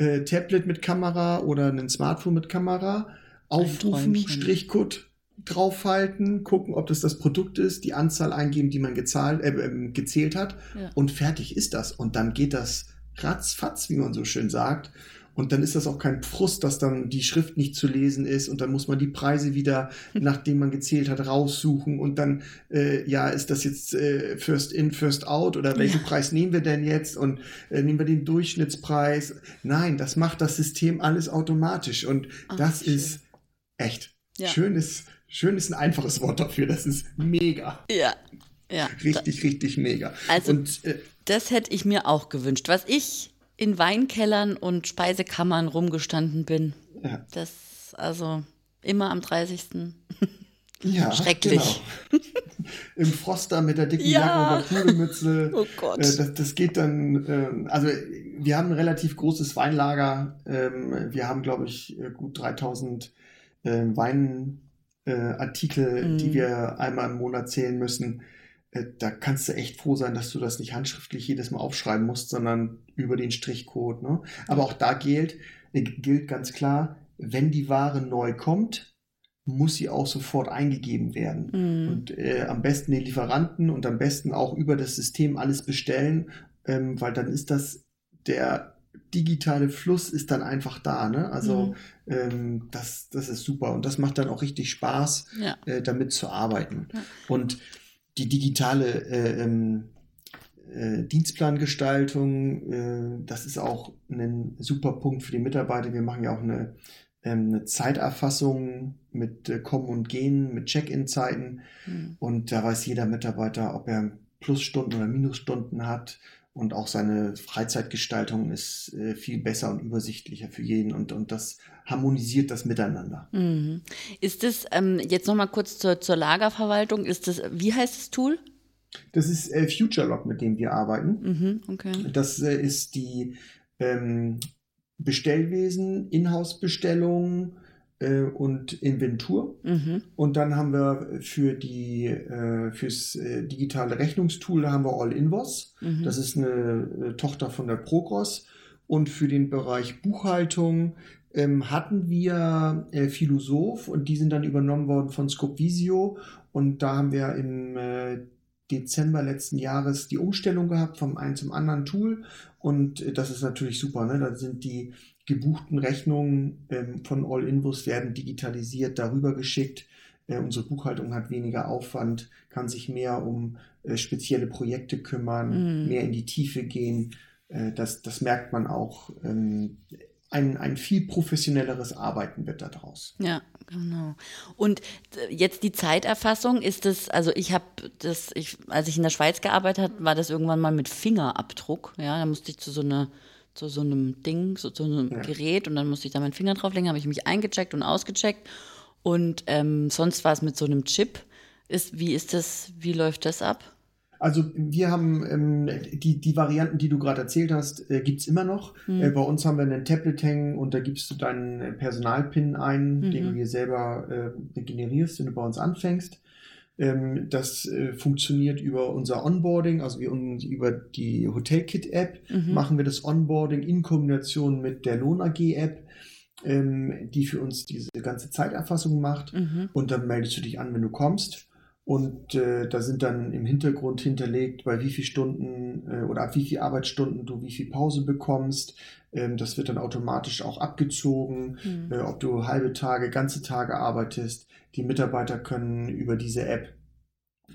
äh, Tablet mit Kamera oder ein Smartphone mit Kamera, aufrufen, Strichcode draufhalten, gucken, ob das das Produkt ist, die Anzahl eingeben, die man gezahlt, äh, äh, gezählt hat ja. und fertig ist das. Und dann geht das ratzfatz, wie man so schön sagt. Und dann ist das auch kein Frust, dass dann die Schrift nicht zu lesen ist und dann muss man die Preise wieder, nachdem man gezählt hat, raussuchen und dann, äh, ja, ist das jetzt äh, First in, First out oder welchen ja. Preis nehmen wir denn jetzt und äh, nehmen wir den Durchschnittspreis? Nein, das macht das System alles automatisch und Ach, das schön. ist echt. Ja. Schön ist, schön ist ein einfaches Wort dafür, das ist mega. Ja. Ja. Richtig, richtig mega. Also, und, äh, das hätte ich mir auch gewünscht. Was ich in Weinkellern und Speisekammern rumgestanden bin. Ja. Das, also immer am 30. <laughs> Ja, schrecklich. Genau. <laughs> Im Froster mit der dicken ja. Jacke und der Pudelmütze. <laughs> Oh Gott. Äh, das, das geht dann, äh, also wir haben ein relativ großes Weinlager. Ähm, wir haben, glaube ich, äh, gut 3000 äh, Weinartikel, mm. die wir einmal im Monat zählen müssen. Äh, da kannst du echt froh sein, dass du das nicht handschriftlich jedes Mal aufschreiben musst, sondern über den Strichcode. Ne? Aber auch da gilt, äh, gilt ganz klar, wenn die Ware neu kommt, muss sie auch sofort eingegeben werden. Mhm. Und äh, am besten den Lieferanten und am besten auch über das System alles bestellen, ähm, weil dann ist das der digitale Fluss ist dann einfach da. Ne? Also mhm. ähm, das, das ist super und das macht dann auch richtig Spaß, ja. äh, damit zu arbeiten. Ja. Und die digitale äh, ähm, äh, Dienstplangestaltung, äh, das ist auch ein super Punkt für die Mitarbeiter. Wir machen ja auch eine, ähm, eine Zeiterfassung mit äh, Kommen und Gehen, mit Check-in-Zeiten. Mhm. Und da weiß jeder Mitarbeiter, ob er Plusstunden oder Minusstunden hat. Und auch seine Freizeitgestaltung ist äh, viel besser und übersichtlicher für jeden und, und das harmonisiert das miteinander. Mhm. Ist es, ähm, jetzt nochmal kurz zur, zur Lagerverwaltung, ist das, wie heißt das Tool? Das ist äh, FutureLog, mit dem wir arbeiten. Mhm, okay. Das äh, ist die ähm, Bestellwesen, Inhouse-Bestellung äh, und Inventur. Mhm. Und dann haben wir für die äh, fürs äh, digitale Rechnungstool, da haben wir All Invoice. Mhm. Das ist eine äh, Tochter von der Progros. Und für den Bereich Buchhaltung ähm, hatten wir äh, Philosoph und die sind dann übernommen worden von Scopvisio. Und da haben wir im äh, Dezember letzten Jahres die Umstellung gehabt vom einen zum anderen Tool. Und äh, das ist natürlich super. Ne? Da sind die gebuchten Rechnungen ähm, von All Invoice werden digitalisiert, darüber geschickt. Äh, unsere Buchhaltung hat weniger Aufwand, kann sich mehr um äh, spezielle Projekte kümmern, mm. mehr in die Tiefe gehen. Äh, das, das merkt man auch. Ähm, ein, ein viel professionelleres Arbeiten wird daraus. Ja, genau. Und äh, jetzt die Zeiterfassung ist das, also ich habe das, ich, als ich in der Schweiz gearbeitet habe, war das irgendwann mal mit Fingerabdruck. Ja, da musste ich zu so einer zu so einem Ding, so zu einem ja. Gerät und dann musste ich da meinen Finger drauflegen, habe ich mich eingecheckt und ausgecheckt. Und ähm, sonst war es mit so einem Chip. Ist, wie ist das, wie läuft das ab? Also wir haben ähm, die, die Varianten, die du gerade erzählt hast, äh, gibt es immer noch. Mhm. Äh, bei uns haben wir einen Tablet hängen und da gibst du deinen Personalpin ein, mhm. den du dir selber äh, generierst, wenn du bei uns anfängst. Ähm, das äh, funktioniert über unser Onboarding, also wir, über die Hotelkit-App mhm. machen wir das Onboarding in Kombination mit der Lohn AG-App. Ähm, die für uns diese ganze Zeiterfassung macht. Mhm. Und dann meldest du dich an, wenn du kommst. Und äh, da sind dann im Hintergrund hinterlegt, bei wie viel Stunden äh, oder ab wie viel Arbeitsstunden du wie viel Pause bekommst. Ähm, das wird dann automatisch auch abgezogen, mhm. äh, ob du halbe Tage, ganze Tage arbeitest. Die Mitarbeiter können über diese App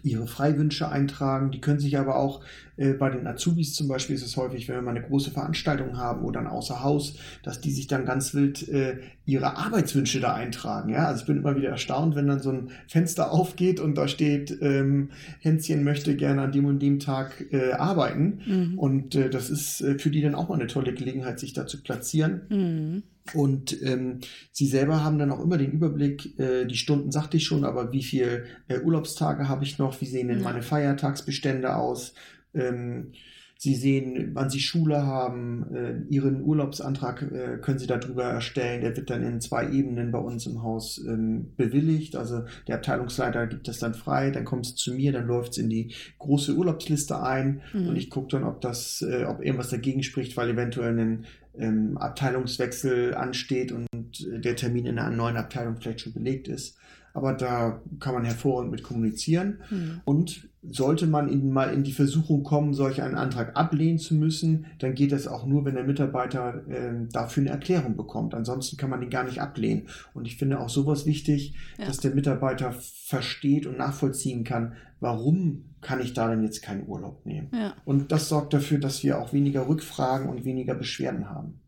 ihre Freiwünsche eintragen. Die können sich aber auch äh, bei den Azubis zum Beispiel ist es häufig, wenn wir mal eine große Veranstaltung haben oder ein Außerhaus, dass die sich dann ganz wild äh, ihre Arbeitswünsche da eintragen. Ja, also ich bin immer wieder erstaunt, wenn dann so ein Fenster <laughs> aufgeht und da steht, ähm, Hänschen möchte gerne an dem und dem Tag äh, arbeiten. Mhm. Und äh, das ist äh, für die dann auch mal eine tolle Gelegenheit, sich da zu platzieren. Mhm. Und ähm, sie selber haben dann auch immer den Überblick, äh, die Stunden sagte ich schon, aber wie viel äh, Urlaubstage habe ich noch, wie sehen denn meine Feiertagsbestände aus? Ähm, Sie sehen, wann Sie Schule haben, äh, Ihren Urlaubsantrag äh, können Sie darüber erstellen. Der wird dann in zwei Ebenen bei uns im Haus ähm, bewilligt. Also der Abteilungsleiter gibt das dann frei, dann kommt es zu mir, dann läuft es in die große Urlaubsliste ein mhm. und ich gucke dann, ob das, äh, ob irgendwas dagegen spricht, weil eventuell ein ähm, Abteilungswechsel ansteht und der Termin in einer neuen Abteilung vielleicht schon belegt ist aber da kann man hervorragend mit kommunizieren. Mhm. Und sollte man in, mal in die Versuchung kommen, solch einen Antrag ablehnen zu müssen, dann geht das auch nur, wenn der Mitarbeiter äh, dafür eine Erklärung bekommt. Ansonsten kann man den gar nicht ablehnen. Und ich finde auch sowas wichtig, ja. dass der Mitarbeiter versteht und nachvollziehen kann, warum kann ich da denn jetzt keinen Urlaub nehmen. Ja. Und das sorgt dafür, dass wir auch weniger Rückfragen und weniger Beschwerden haben.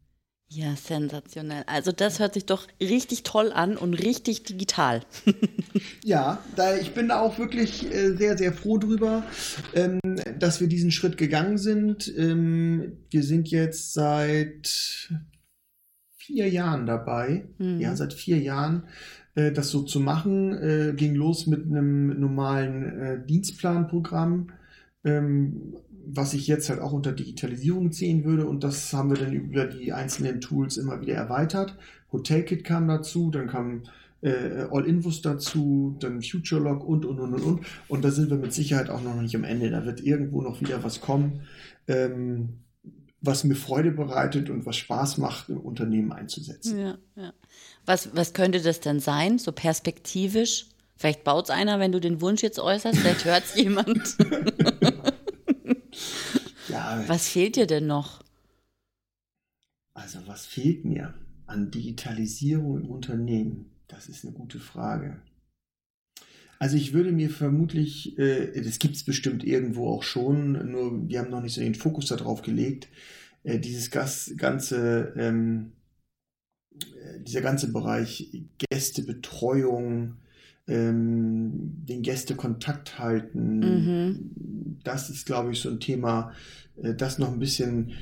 Ja, sensationell. Also das hört sich doch richtig toll an und richtig digital. <laughs> ja, da, ich bin da auch wirklich äh, sehr, sehr froh drüber, ähm, dass wir diesen Schritt gegangen sind. Ähm, wir sind jetzt seit vier Jahren dabei. Mhm. Ja, seit vier Jahren äh, das so zu machen. Äh, ging los mit einem normalen Dienstplanprogramm. Was ich jetzt halt auch unter Digitalisierung sehen würde. Und das haben wir dann über die einzelnen Tools immer wieder erweitert. Hotelkit kam dazu, dann kam äh, All-Invus dazu, dann FutureLog und, und, und, und, und. Und da sind wir mit Sicherheit auch noch nicht am Ende. Da wird irgendwo noch wieder was kommen, ähm, was mir Freude bereitet und was Spaß macht, im Unternehmen einzusetzen. Ja, ja. Was, was könnte das denn sein, so perspektivisch? Vielleicht baut es einer, wenn du den Wunsch jetzt äußerst, vielleicht hört es <laughs> jemand. Ja. Was fehlt dir denn noch? Also, was fehlt mir an Digitalisierung im Unternehmen? Das ist eine gute Frage. Also ich würde mir vermutlich, äh, das gibt es bestimmt irgendwo auch schon, nur wir haben noch nicht so den Fokus darauf gelegt, äh, dieses Gas, ganze, ähm, äh, dieser ganze Bereich Gästebetreuung, ähm, den Gäste Kontakt halten. Mhm. Das ist, glaube ich, so ein Thema, äh, das noch ein bisschen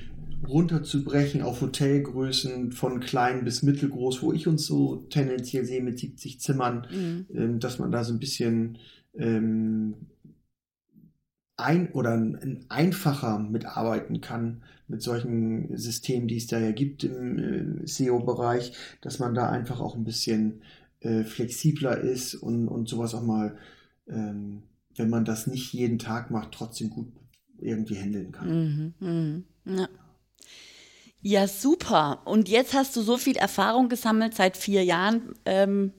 runterzubrechen auf Hotelgrößen von klein bis mittelgroß, wo ich uns so tendenziell sehe mit 70 Zimmern, mhm. ähm, dass man da so ein bisschen ähm, ein oder ein, einfacher mitarbeiten kann mit solchen Systemen, die es da ja gibt im äh, SEO-Bereich, dass man da einfach auch ein bisschen äh, flexibler ist und, und sowas auch mal, ähm, wenn man das nicht jeden Tag macht, trotzdem gut irgendwie handeln kann. Mhm, mh, ja. ja. super. Und jetzt hast du so viel Erfahrung gesammelt, seit vier Jahren ähm,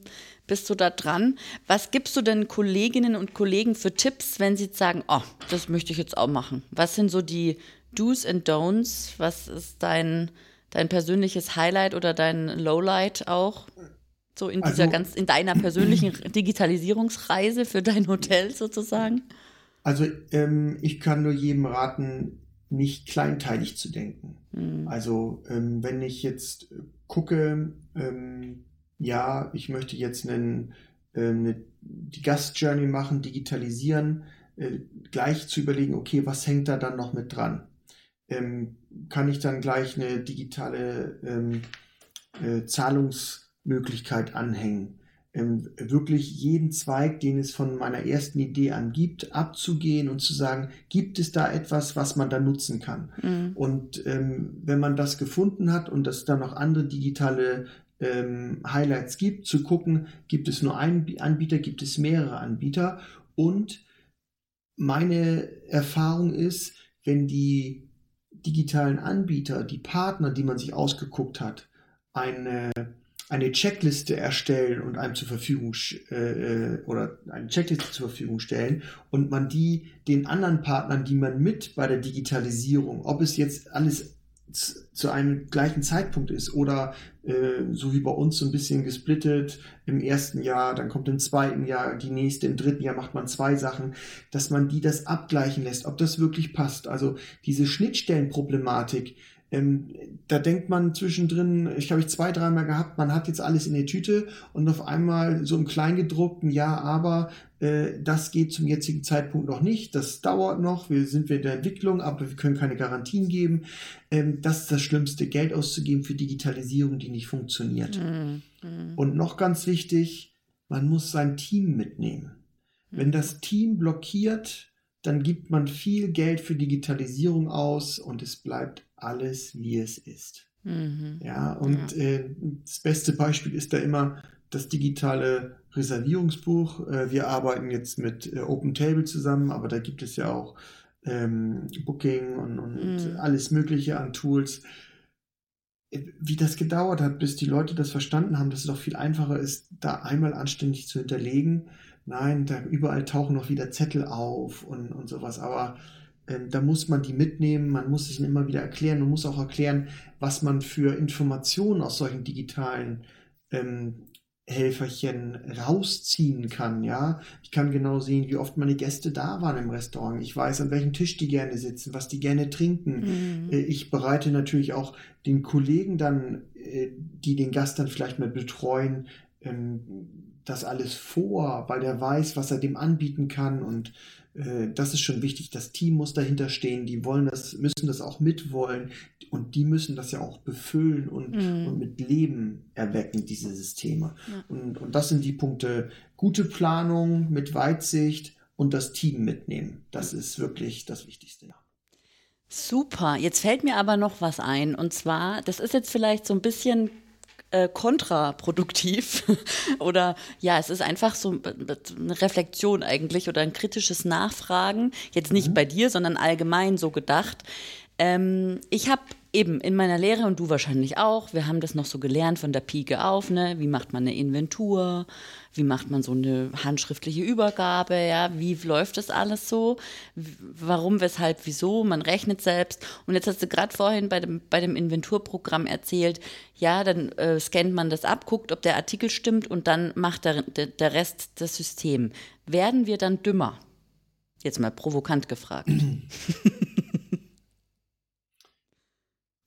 bist du da dran. Was gibst du denn Kolleginnen und Kollegen für Tipps, wenn sie sagen, oh, das möchte ich jetzt auch machen? Was sind so die Do's and Don'ts? Was ist dein, dein persönliches Highlight oder dein Lowlight auch? So in dieser also, ganz, in deiner persönlichen <clears throat> Digitalisierungsreise für dein Hotel sozusagen? Also ähm, ich kann nur jedem raten, nicht kleinteilig zu denken. Mhm. Also ähm, wenn ich jetzt gucke, ähm, ja, ich möchte jetzt einen, äh, eine, die Gastjourney machen, digitalisieren, äh, gleich zu überlegen, okay, was hängt da dann noch mit dran? Ähm, kann ich dann gleich eine digitale ähm, äh, Zahlungs- Möglichkeit anhängen. Ähm, wirklich jeden Zweig, den es von meiner ersten Idee an gibt, abzugehen und zu sagen, gibt es da etwas, was man da nutzen kann? Mhm. Und ähm, wenn man das gefunden hat und es dann noch andere digitale ähm, Highlights gibt, zu gucken, gibt es nur einen Anbieter, gibt es mehrere Anbieter. Und meine Erfahrung ist, wenn die digitalen Anbieter, die Partner, die man sich ausgeguckt hat, eine eine Checkliste erstellen und einem zur Verfügung äh, äh, oder eine Checkliste zur Verfügung stellen und man die den anderen Partnern, die man mit bei der Digitalisierung, ob es jetzt alles zu einem gleichen Zeitpunkt ist oder äh, so wie bei uns so ein bisschen gesplittet im ersten Jahr, dann kommt im zweiten Jahr die nächste, im dritten Jahr macht man zwei Sachen, dass man die das abgleichen lässt, ob das wirklich passt. Also diese Schnittstellenproblematik, ähm, da denkt man zwischendrin, ich habe ich zwei, dreimal gehabt, man hat jetzt alles in der Tüte und auf einmal so im Kleingedruckten, ja, aber äh, das geht zum jetzigen Zeitpunkt noch nicht, das dauert noch, wir sind in der Entwicklung, aber wir können keine Garantien geben. Ähm, das ist das Schlimmste, Geld auszugeben für Digitalisierung, die nicht funktioniert. Mhm. Und noch ganz wichtig, man muss sein Team mitnehmen. Wenn das Team blockiert, dann gibt man viel Geld für Digitalisierung aus und es bleibt alles, wie es ist. Mhm. Ja, und ja. Äh, das beste Beispiel ist da immer das digitale Reservierungsbuch. Äh, wir arbeiten jetzt mit äh, Open Table zusammen, aber da gibt es ja auch ähm, Booking und, und mhm. alles Mögliche an Tools. Äh, wie das gedauert hat, bis die Leute das verstanden haben, dass es doch viel einfacher ist, da einmal anständig zu hinterlegen. Nein, da überall tauchen noch wieder Zettel auf und, und sowas. Aber ähm, da muss man die mitnehmen, man muss sich immer wieder erklären, man muss auch erklären, was man für Informationen aus solchen digitalen ähm, Helferchen rausziehen kann, ja. Ich kann genau sehen, wie oft meine Gäste da waren im Restaurant. Ich weiß, an welchem Tisch die gerne sitzen, was die gerne trinken. Mhm. Äh, ich bereite natürlich auch den Kollegen dann, äh, die den Gast dann vielleicht mal betreuen, ähm, das alles vor, weil der weiß, was er dem anbieten kann und äh, das ist schon wichtig. Das Team muss dahinter stehen. Die wollen das, müssen das auch mitwollen und die müssen das ja auch befüllen und, mhm. und mit Leben erwecken, diese Systeme. Ja. Und, und das sind die Punkte. Gute Planung mit Weitsicht und das Team mitnehmen. Das ist wirklich das Wichtigste. Super. Jetzt fällt mir aber noch was ein. Und zwar, das ist jetzt vielleicht so ein bisschen äh, kontraproduktiv <laughs> oder ja, es ist einfach so eine Reflexion eigentlich oder ein kritisches Nachfragen. Jetzt nicht mhm. bei dir, sondern allgemein so gedacht. Ähm, ich habe eben in meiner Lehre und du wahrscheinlich auch, wir haben das noch so gelernt von der Pike auf, ne? Wie macht man eine Inventur? Wie macht man so eine handschriftliche Übergabe? Ja, wie läuft das alles so? Warum, weshalb, wieso? Man rechnet selbst. Und jetzt hast du gerade vorhin bei dem, bei dem Inventurprogramm erzählt, ja, dann äh, scannt man das ab, guckt, ob der Artikel stimmt und dann macht der, der, der Rest das System. Werden wir dann dümmer? Jetzt mal provokant gefragt. <clears throat>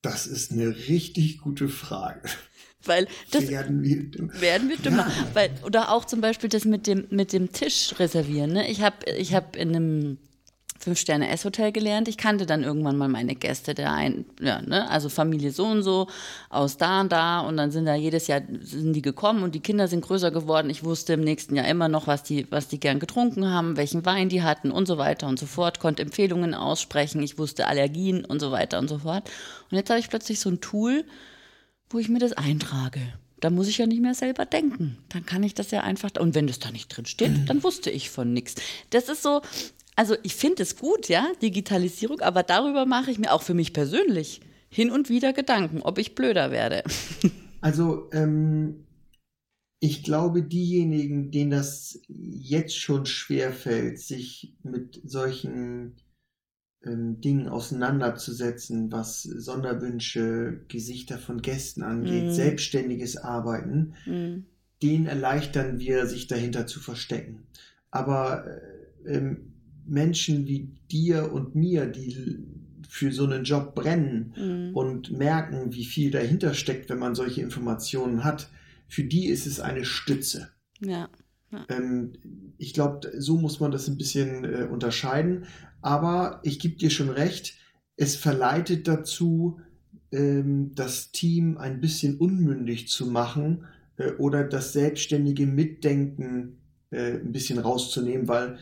Das ist eine richtig gute Frage. Weil <laughs> das werden wir, dümmer. werden wir dümmer. Ja. Weil, oder auch zum Beispiel das mit dem, mit dem Tisch reservieren. Ne? Ich habe ich hab in einem Fünf-Sterne-Esshotel gelernt. Ich kannte dann irgendwann mal meine Gäste, der ein, ja, ne, also Familie so und so, aus da und da. Und dann sind da jedes Jahr sind die gekommen und die Kinder sind größer geworden. Ich wusste im nächsten Jahr immer noch, was die, was die gern getrunken haben, welchen Wein die hatten und so weiter und so fort. Konnte Empfehlungen aussprechen. Ich wusste Allergien und so weiter und so fort. Und jetzt habe ich plötzlich so ein Tool, wo ich mir das eintrage. Da muss ich ja nicht mehr selber denken. Dann kann ich das ja einfach. Und wenn das da nicht drin steht, dann wusste ich von nichts. Das ist so, also ich finde es gut, ja, Digitalisierung, aber darüber mache ich mir auch für mich persönlich hin und wieder Gedanken, ob ich blöder werde. <laughs> Also ähm, ich glaube, diejenigen, denen das jetzt schon schwer fällt, sich mit solchen ähm, Dingen auseinanderzusetzen, was Sonderwünsche, Gesichter von Gästen angeht, mm. selbstständiges Arbeiten, mm. denen erleichtern wir, sich dahinter zu verstecken. Aber äh, ähm, Menschen wie dir und mir, die für so einen Job brennen mhm. und merken, wie viel dahinter steckt, wenn man solche Informationen hat, für die ist es eine Stütze. Ja. ja. Ähm, ich glaube, so muss man das ein bisschen äh, unterscheiden. Aber ich gebe dir schon recht, es verleitet dazu, ähm, das Team ein bisschen unmündig zu machen äh, oder das selbstständige Mitdenken äh, ein bisschen rauszunehmen, weil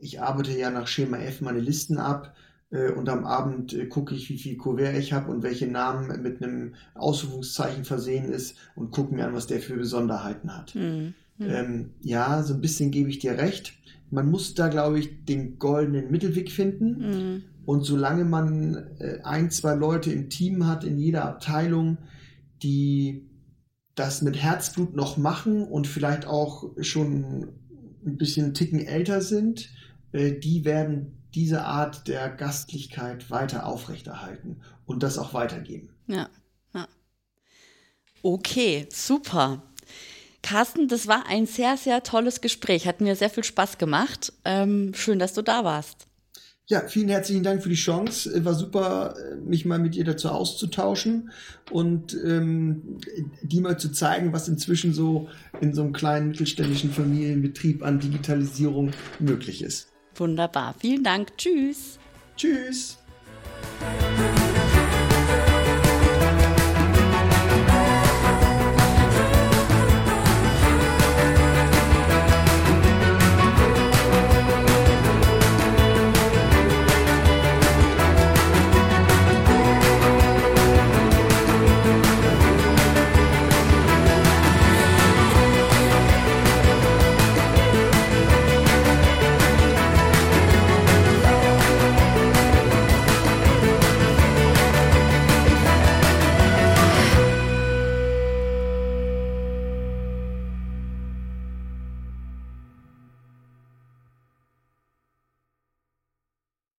ich arbeite ja nach Schema F meine Listen ab äh, und am Abend äh, gucke ich, wie viel Kuvert ich habe und welche Namen mit einem Ausrufungszeichen versehen ist und gucke mir an, was der für Besonderheiten hat. Mhm. Ähm, ja, so ein bisschen gebe ich dir recht. Man muss da, glaube ich, den goldenen Mittelweg finden. Mhm. Und solange man äh, ein, zwei Leute im Team hat, in jeder Abteilung, die das mit Herzblut noch machen und vielleicht auch schon ein bisschen Ticken älter sind, äh, die werden diese Art der Gastlichkeit weiter aufrechterhalten und das auch weitergeben. Ja, ja. Okay, super. Carsten, das war ein sehr, sehr tolles Gespräch. Hat mir sehr viel Spaß gemacht. Ähm, schön, dass du da warst. Ja, vielen herzlichen Dank für die Chance. War super, mich mal mit ihr dazu auszutauschen und ähm, die mal zu zeigen, was inzwischen so in so einem kleinen mittelständischen Familienbetrieb an Digitalisierung möglich ist. Wunderbar. Vielen Dank. Tschüss. Tschüss.